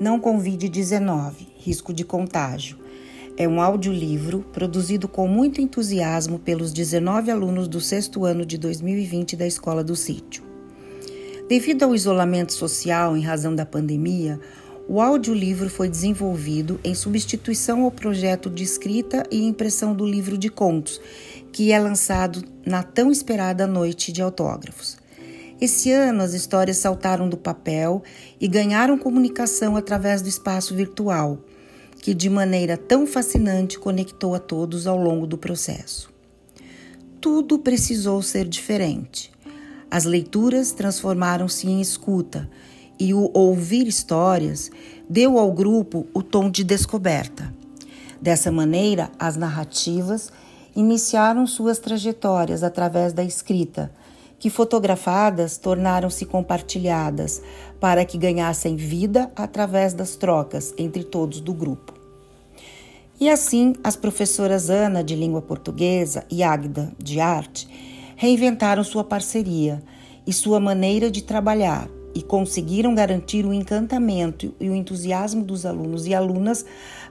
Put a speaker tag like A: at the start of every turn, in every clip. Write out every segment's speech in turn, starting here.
A: Não Convide-19 Risco de Contágio. É um audiolivro produzido com muito entusiasmo pelos 19 alunos do sexto ano de 2020 da Escola do Sítio. Devido ao isolamento social em razão da pandemia, o audiolivro foi desenvolvido em substituição ao projeto de escrita e impressão do livro de contos, que é lançado na tão esperada noite de autógrafos. Esse ano, as histórias saltaram do papel e ganharam comunicação através do espaço virtual, que de maneira tão fascinante conectou a todos ao longo do processo. Tudo precisou ser diferente. As leituras transformaram-se em escuta e o ouvir histórias deu ao grupo o tom de descoberta. Dessa maneira, as narrativas iniciaram suas trajetórias através da escrita que fotografadas tornaram-se compartilhadas para que ganhassem vida através das trocas entre todos do grupo. E assim, as professoras Ana, de língua portuguesa, e Agda, de arte, reinventaram sua parceria e sua maneira de trabalhar e conseguiram garantir o encantamento e o entusiasmo dos alunos e alunas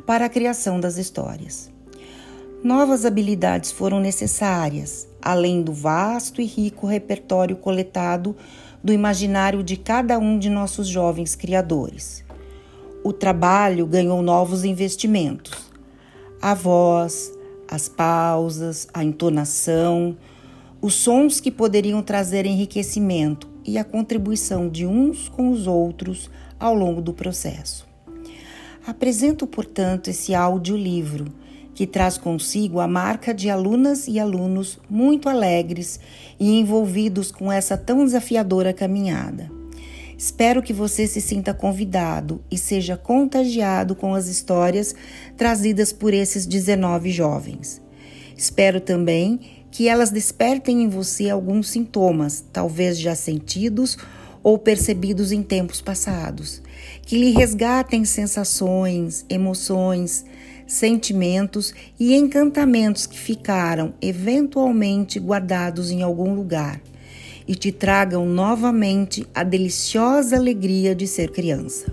A: para a criação das histórias. Novas habilidades foram necessárias, além do vasto e rico repertório coletado do imaginário de cada um de nossos jovens criadores. O trabalho ganhou novos investimentos. A voz, as pausas, a entonação, os sons que poderiam trazer enriquecimento e a contribuição de uns com os outros ao longo do processo. Apresento, portanto, esse audiolivro que traz consigo a marca de alunas e alunos muito alegres e envolvidos com essa tão desafiadora caminhada. Espero que você se sinta convidado e seja contagiado com as histórias trazidas por esses 19 jovens. Espero também que elas despertem em você alguns sintomas, talvez já sentidos ou percebidos em tempos passados, que lhe resgatem sensações, emoções, sentimentos e encantamentos que ficaram eventualmente guardados em algum lugar e te tragam novamente a deliciosa alegria de ser criança.